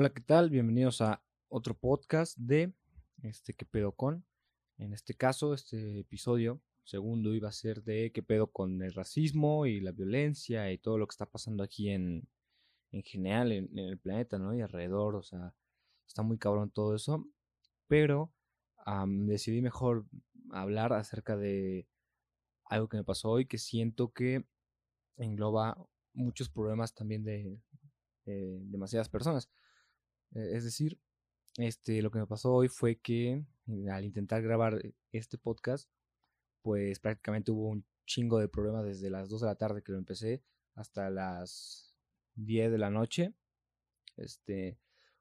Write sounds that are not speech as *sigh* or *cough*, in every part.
Hola, ¿qué tal? Bienvenidos a otro podcast de este ¿Qué pedo con? En este caso, este episodio segundo iba a ser de qué pedo con el racismo y la violencia y todo lo que está pasando aquí en, en general en, el planeta, ¿no? Y alrededor, o sea, está muy cabrón todo eso. Pero decidí mejor hablar acerca de algo que me pasó hoy que siento que engloba muchos problemas también de, de demasiadas personas. Eh, es decir, este, lo que me pasó hoy fue que eh, al intentar grabar este podcast, pues prácticamente hubo un chingo de problemas desde las 2 de la tarde que lo empecé hasta las 10 de la noche. Este,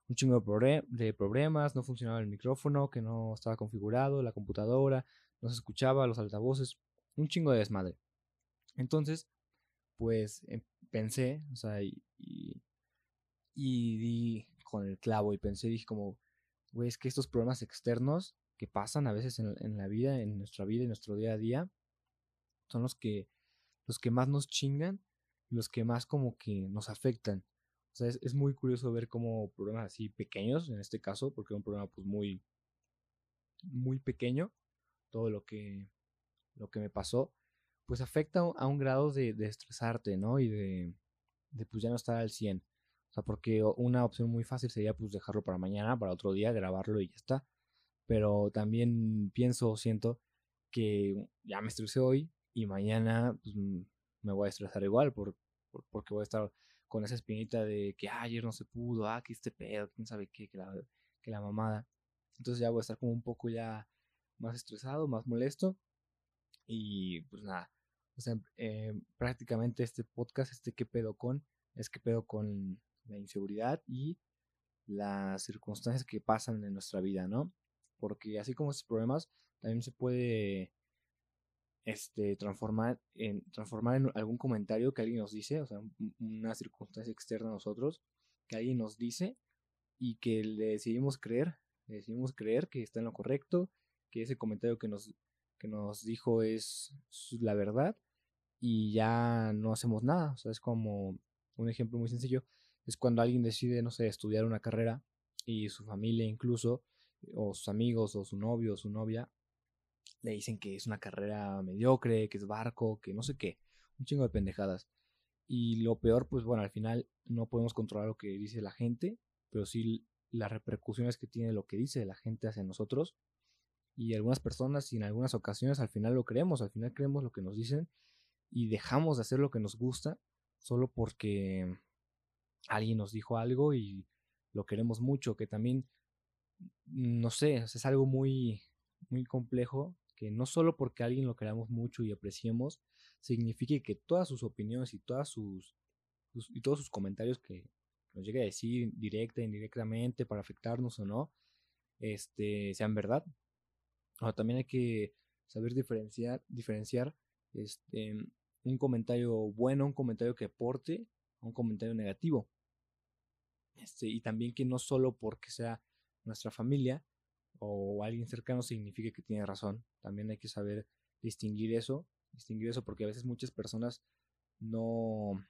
un chingo de, problemas, no funcionaba el micrófono, que no estaba configurado, la computadora, no se escuchaba, los altavoces, un chingo de desmadre. Entonces, pues em, pensé, o sea, y, y, y con el clavo y pensé, dije como, güey, es que estos problemas externos que pasan a veces en, la vida, en nuestra vida, en nuestro día a día, son los que, los que más nos chingan, los que más como que nos afectan. O sea, es, muy curioso ver como problemas así pequeños, en este caso, porque es un problema pues muy, muy pequeño, todo lo que, lo que me pasó, pues afecta a un grado de, estresarte, ¿no? Y de, de pues ya no estar al 100 porque una opción muy fácil sería pues dejarlo para mañana, para otro día, grabarlo y ya está. Pero también pienso, siento que ya me estresé hoy y mañana pues, me voy a estresar igual por, porque voy a estar con esa espinita de que ayer no se pudo, ah, que este pedo, quién sabe qué, que la, que la mamada. Entonces ya voy a estar como un poco ya más estresado, más molesto. Y pues nada, o sea, eh, prácticamente este podcast, este qué pedo con, es que pedo con la inseguridad y las circunstancias que pasan en nuestra vida, ¿no? Porque así como estos problemas, también se puede este, transformar, en, transformar en algún comentario que alguien nos dice, o sea, una circunstancia externa a nosotros, que alguien nos dice y que le decidimos creer, le decidimos creer que está en lo correcto, que ese comentario que nos, que nos dijo es la verdad y ya no hacemos nada, o sea, es como un ejemplo muy sencillo, es cuando alguien decide, no sé, estudiar una carrera y su familia incluso, o sus amigos, o su novio, o su novia, le dicen que es una carrera mediocre, que es barco, que no sé qué, un chingo de pendejadas. Y lo peor, pues bueno, al final no podemos controlar lo que dice la gente, pero sí las repercusiones que tiene lo que dice la gente hacia nosotros. Y algunas personas y en algunas ocasiones al final lo creemos, al final creemos lo que nos dicen y dejamos de hacer lo que nos gusta solo porque alguien nos dijo algo y lo queremos mucho, que también, no sé, es algo muy, muy complejo, que no solo porque alguien lo queramos mucho y apreciemos, signifique que todas sus opiniones y todas sus, y todos sus comentarios que nos llegue a decir directa, indirectamente, para afectarnos o no, este, sean verdad. Ahora también hay que saber diferenciar, diferenciar este, un comentario bueno, un comentario que aporte, un comentario negativo. Este, y también que no solo porque sea nuestra familia o alguien cercano signifique que tiene razón. También hay que saber distinguir eso, distinguir eso porque a veces muchas personas no,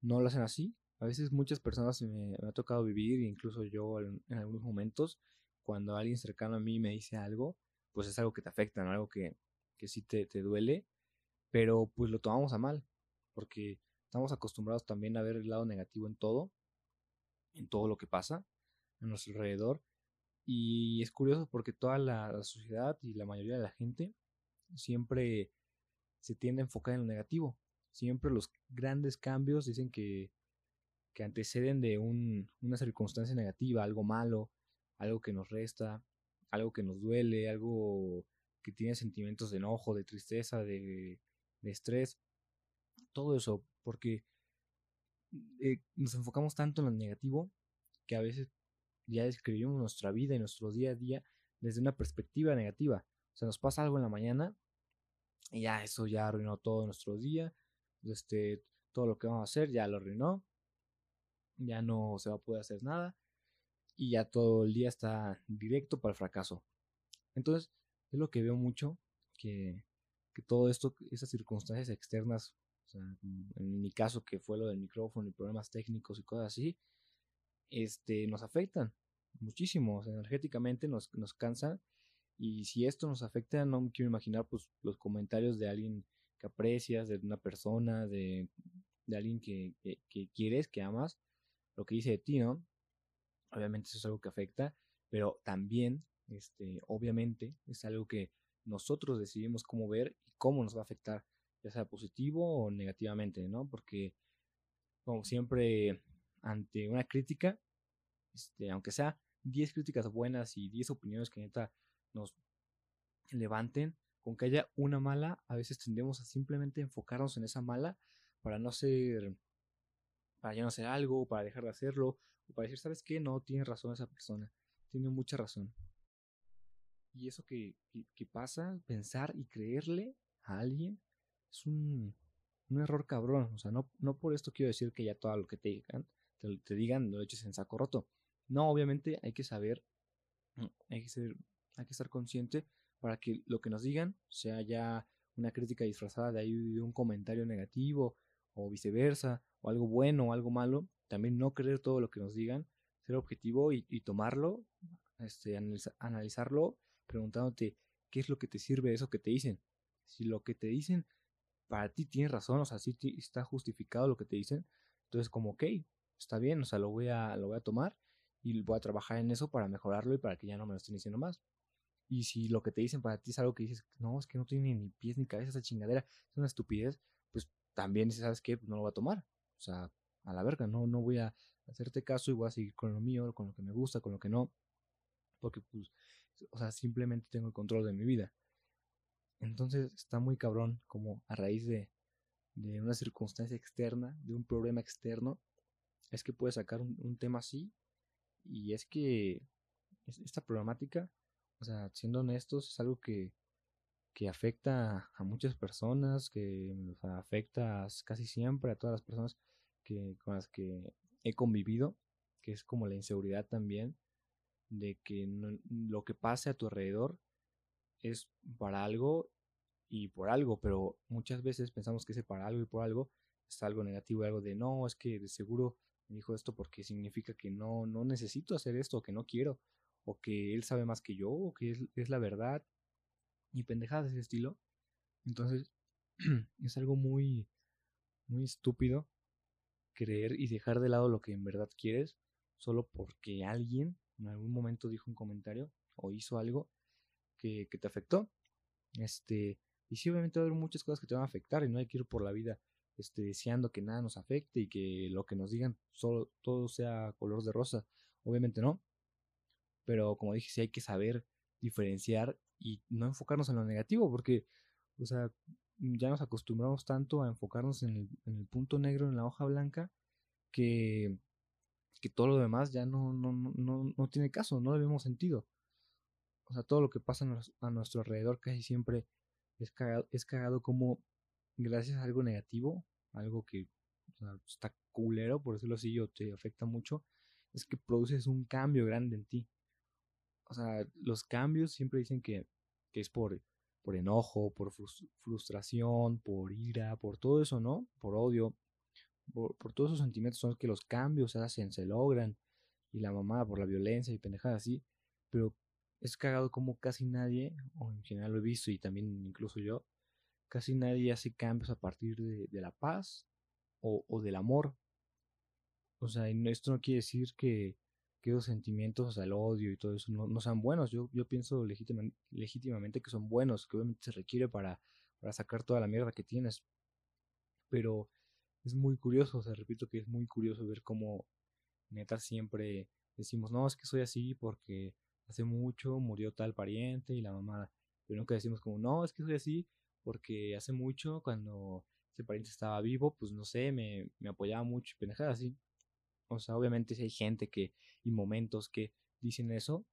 no lo hacen así. A veces muchas personas me, ha tocado vivir, incluso yo en, algunos momentos, cuando alguien cercano a mí me dice algo, pues es algo que te afecta, algo que, que sí te, te duele, pero pues lo tomamos a mal, porque estamos acostumbrados también a ver el lado negativo en todo en todo lo que pasa a nuestro alrededor. Y es curioso porque toda la, sociedad y la mayoría de la gente siempre se tiende a enfocar en lo negativo. Siempre los grandes cambios dicen que, que anteceden de un, una circunstancia negativa, algo malo, algo que nos resta, algo que nos duele, algo que tiene sentimientos de enojo, de tristeza, de, de estrés. Todo eso, porque eh, nos enfocamos tanto en lo negativo que a veces ya describimos nuestra vida y nuestro día a día desde una perspectiva negativa. O sea, nos pasa algo en la mañana y ya eso ya arruinó todo nuestro día. Este, todo lo que vamos a hacer ya lo arruinó. Ya no se va a poder hacer nada. Y ya todo el día está directo para el fracaso. Entonces, es lo que veo mucho, que, que todo esto, esas circunstancias externas en mi caso, que fue lo del micrófono y problemas técnicos y cosas así, este, nos afectan muchísimo, energéticamente nos, nos cansan y si esto nos afecta, no quiero imaginar pues los comentarios de alguien que aprecias, de una persona, de, de alguien que, que, quieres, que amas, lo que dice de ti, ¿no? Obviamente eso es algo que afecta, pero también, este, obviamente, es algo que nosotros decidimos cómo ver y cómo nos va a afectar, ya sea positivo o negativamente, ¿no? Porque, como siempre, ante una crítica, este, aunque sea 10 críticas buenas y 10 opiniones que neta nos levanten, con que haya una mala, a veces tendemos a simplemente enfocarnos en esa mala para no ser, para ya no hacer algo, para dejar de hacerlo, o para decir, ¿sabes qué? No, tiene razón esa persona, tiene mucha razón. Y eso que, que, pasa, pensar y creerle a alguien, es un, un, error cabrón. O sea, no, no por esto quiero decir que ya todo lo que te digan, te, te digan lo eches en saco roto. No, obviamente hay que saber, hay que ser hay que estar consciente para que lo que nos digan sea ya una crítica disfrazada de ahí de un comentario negativo o viceversa, o algo bueno o algo malo, también no creer todo lo que nos digan, ser objetivo y, tomarlo, este, analizarlo, preguntándote qué es lo que te sirve de eso que te dicen. Si lo que te dicen para ti tiene razón, o sea, si está justificado lo que te dicen, entonces como, ok, está bien, o sea, lo voy a, lo voy a tomar y voy a trabajar en eso para mejorarlo y para que ya no me lo estén diciendo más. Y si lo que te dicen para ti es algo que dices, no, es que no tiene ni pies ni cabeza esa chingadera, es una estupidez, pues también, ¿sabes qué? Pues no lo voy a tomar. O sea, a la verga, no, no voy a hacerte caso y voy a seguir con lo mío, con lo que me gusta, con lo que no. Porque, pues, o sea, simplemente tengo el control de mi vida. Entonces está muy cabrón como a raíz de, de una circunstancia externa, de un problema externo, es que puedes sacar un, tema así. Y es que esta problemática o sea, siendo honestos, es algo que, que afecta a muchas personas, que afecta casi siempre a todas las personas que, con las que he convivido, que es como la inseguridad también, de que lo que pase a tu alrededor es para algo y por algo, pero muchas veces pensamos que ese para algo y por algo es algo negativo, algo de no, es que de seguro dijo esto porque significa que no, no necesito hacer esto, que no quiero, o que él sabe más que yo, o que es, la verdad, y pendejadas de ese estilo. Entonces, *clears throat* es algo muy, muy estúpido creer y dejar de lado lo que en verdad quieres, solo porque alguien en algún momento dijo un comentario o hizo algo que, te afectó. Este, y sí, obviamente va a haber muchas cosas que te van a afectar y no hay que ir por la vida este, deseando que nada nos afecte y que lo que nos digan solo todo sea color de rosa. Obviamente no pero como dije, sí hay que saber diferenciar y no enfocarnos en lo negativo, porque, o sea, ya nos acostumbramos tanto a enfocarnos en el, punto negro en la hoja blanca que, que todo lo demás ya no, no, no, no tiene caso, no le vemos sentido. O sea, todo lo que pasa a nuestro alrededor casi siempre es cagado, es cagado como gracias a algo negativo, algo que está culero, por decirlo así, o te afecta mucho, es que produces un cambio grande en ti o sea, los cambios siempre dicen que, es por, por enojo, por frustración, por ira, por todo eso, ¿no? Por odio, por, todos esos sentimientos son que los cambios se hacen, se logran, y la mamá por la violencia y pendejadas así, pero es cagado como casi nadie, o en general lo he visto y también incluso yo, casi nadie hace cambios a partir de, la paz o, del amor. O sea, esto no quiere decir que, que esos sentimientos, el odio y todo eso, no, sean buenos. Yo, yo pienso legítimamente que son buenos, que obviamente se requiere para, para sacar toda la mierda que tienes. Pero es muy curioso, o sea, repito que es muy curioso ver cómo neta siempre decimos, no, es que soy así porque hace mucho murió tal pariente y la mamá, pero nunca decimos como, no, es que soy así porque hace mucho cuando ese pariente estaba vivo, pues no sé, me, me apoyaba mucho y pendejadas así. O sea, obviamente si hay gente que y momentos que dicen eso,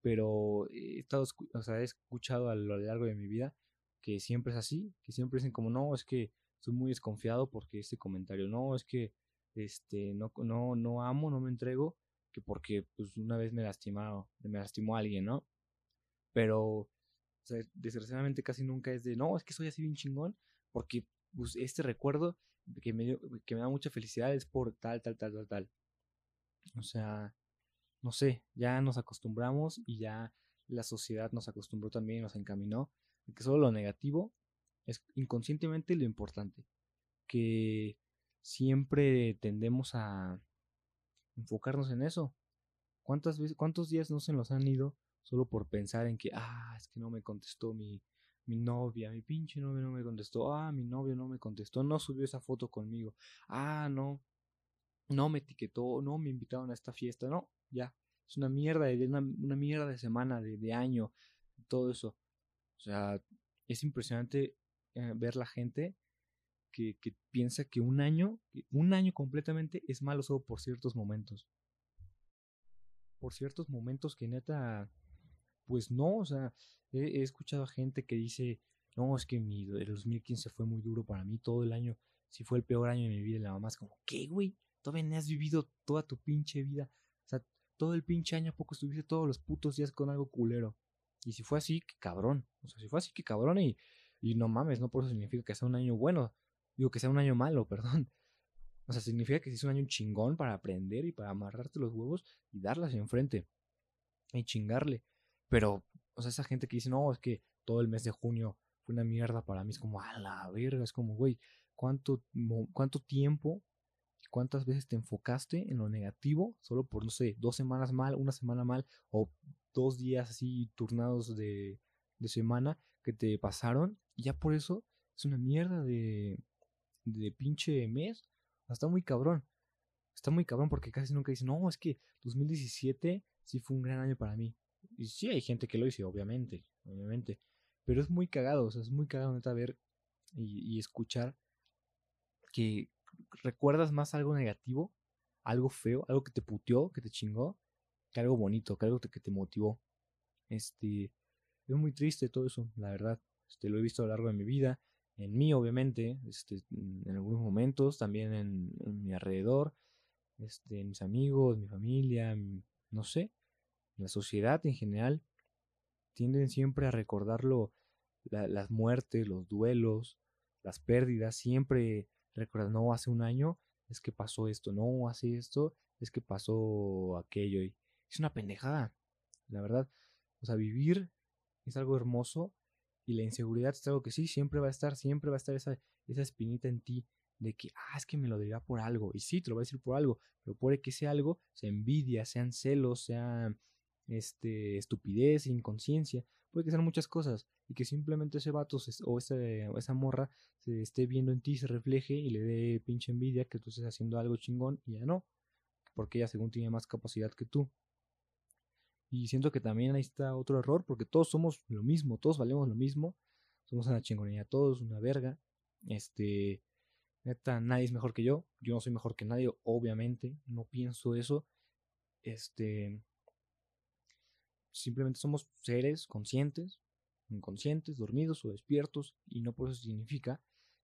pero he estado, o sea, he escuchado a lo largo de mi vida que siempre es así, que siempre dicen como no, es que estoy muy desconfiado porque este comentario, no, es que este no no no amo, no me entrego, que porque pues una vez me lastimado, me lastimó alguien, ¿no? Pero desgraciadamente casi nunca es de, no, es que soy así bien chingón, porque pues, este recuerdo que me, que me da mucha felicidad es por tal, tal, tal, tal, tal. O sea, no sé, ya nos acostumbramos y ya la sociedad nos acostumbró también, nos encaminó, que solo lo negativo es inconscientemente lo importante, que siempre tendemos a enfocarnos en eso. ¿Cuántas veces, cuántos días no se nos han ido solo por pensar en que, ah, es que no me contestó mi, mi novia, mi pinche novia no me contestó, ah, mi novio no me contestó, no subió esa foto conmigo, ah, no, no me etiquetó, no me invitaron a esta fiesta, no, ya, es una mierda, de, una, mierda de semana, de, de, año, todo eso. O sea, es impresionante eh, ver la gente que, piensa que un año, un año completamente es malo solo por ciertos momentos. Por ciertos momentos que neta, pues no, o sea, he, escuchado a gente que dice, no, es que mi, el 2015 fue muy duro para mí, todo el año, si fue el peor año de mi vida, la mamá es como, ¿qué, güey? Todavía no has vivido toda tu pinche vida. O sea, todo el pinche año poco estuviste todos los putos días con algo culero. Y si fue así, que cabrón. O sea, si fue así, que cabrón. Y, y no mames, no por eso significa que sea un año bueno. Digo que sea un año malo, *laughs* perdón. O sea, significa que es un año chingón para aprender y para amarrarte los huevos y darlas enfrente. Y chingarle. Pero, o sea, esa gente que dice, no, es que todo el mes de junio fue una mierda para mí. Es como, a la verga. Es como, güey, ¿cuánto, cuánto tiempo cuántas veces te enfocaste en lo negativo solo por, no sé, dos semanas mal, una semana mal o dos días así turnados de, de semana que te pasaron y ya por eso es una mierda de, de pinche mes. Está muy cabrón. Está muy cabrón porque casi nunca dicen, no, es que 2017 sí fue un gran año para mí. Y sí hay gente que lo dice, obviamente, obviamente. Pero es muy cagado, o sea, es muy cagado neta ver y, y escuchar que recuerdas más algo negativo, algo feo, algo que te puteó, que te chingó, que algo bonito, que algo que te motivó. Este, es muy triste todo eso, la verdad. Este, lo he visto a lo largo de mi vida, en mí obviamente, este, en algunos momentos, también en, mi alrededor, este, mis amigos, mi familia, no sé, la sociedad en general, tienden siempre a recordarlo, las muertes, los duelos, las pérdidas, siempre recuerdas, no, hace un año es que pasó esto, no, hace esto es que pasó aquello. Y es una pendejada, la verdad. O sea, vivir es algo hermoso y la inseguridad es algo que sí, siempre va a estar, siempre va a estar esa, esa espinita en ti de que, ah, es que me lo dirá por algo. Y sí, te lo voy a decir por algo, pero puede que sea algo, sea envidia, sean celos, sea este, estupidez, inconsciencia, puede que sean muchas cosas y que simplemente ese vato o, esa morra se esté viendo en ti, se refleje y le dé pinche envidia que tú estés haciendo algo chingón y ya no, porque ella según tiene más capacidad que tú. Y siento que también ahí está otro error, porque todos somos lo mismo, todos valemos lo mismo, somos una chingonía, todos una verga. Este, neta, nadie es mejor que yo, yo no soy mejor que nadie, obviamente, no pienso eso. Este, simplemente somos seres conscientes, inconscientes, dormidos o despiertos, y no por eso significa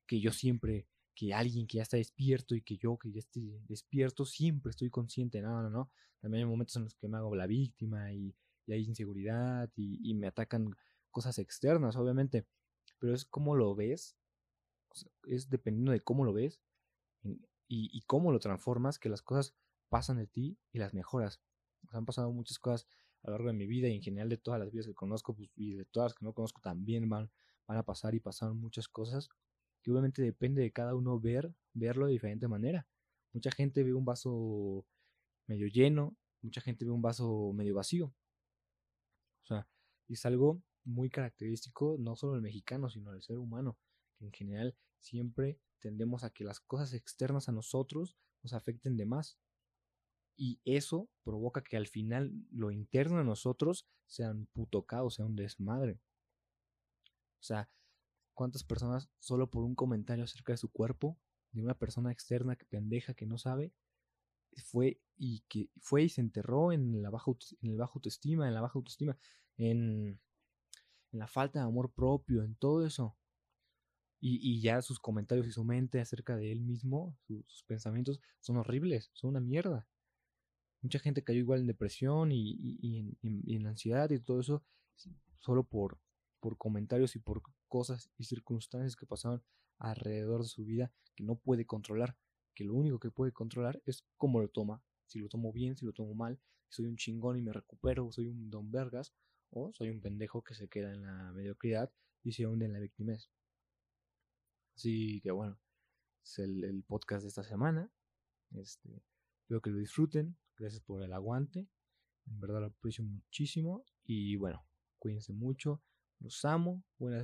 que yo siempre, que alguien que ya está despierto y que yo que ya esté despierto, siempre estoy consciente. No, no, no. También hay momentos en los que me hago la víctima y, hay inseguridad y, me atacan cosas externas, obviamente. Pero es como lo ves, es dependiendo de cómo lo ves y, y, cómo lo transformas, que las cosas pasan de ti y las mejoras. Nos han pasado muchas cosas a lo largo de mi vida y en general de todas las vidas que conozco pues, y de todas las que no conozco también van, van a pasar y pasaron muchas cosas que obviamente depende de cada uno ver, verlo de diferente manera. Mucha gente ve un vaso medio lleno, mucha gente ve un vaso medio vacío. O sea, es algo muy característico no solo del mexicano, sino del ser humano, que en general siempre tendemos a que las cosas externas a nosotros nos afecten de más y eso provoca que al final lo interno de nosotros sea un puto caos, sea un desmadre. O sea, ¿cuántas personas solo por un comentario acerca de su cuerpo, de una persona externa que pendeja que no sabe, fue y que fue y se enterró en la baja en el bajo autoestima, en la baja autoestima, en, en la falta de amor propio, en todo eso. Y, ya sus comentarios y su mente acerca de él mismo, sus pensamientos, son horribles, son una mierda. Mucha gente cayó igual en depresión y, en, ansiedad y todo eso solo por, por comentarios y por cosas y circunstancias que pasaban alrededor de su vida que no puede controlar, que lo único que puede controlar es cómo lo toma si lo tomo bien, si lo tomo mal, soy un chingón y me recupero, soy un don vergas, o soy un pendejo que se queda en la mediocridad y se hunde en la victimez. Así que bueno, es el, podcast de esta semana. Este, espero que lo disfruten. Gracias por el aguante. En verdad lo aprecio muchísimo. Y bueno, cuídense mucho. Los amo. Buenas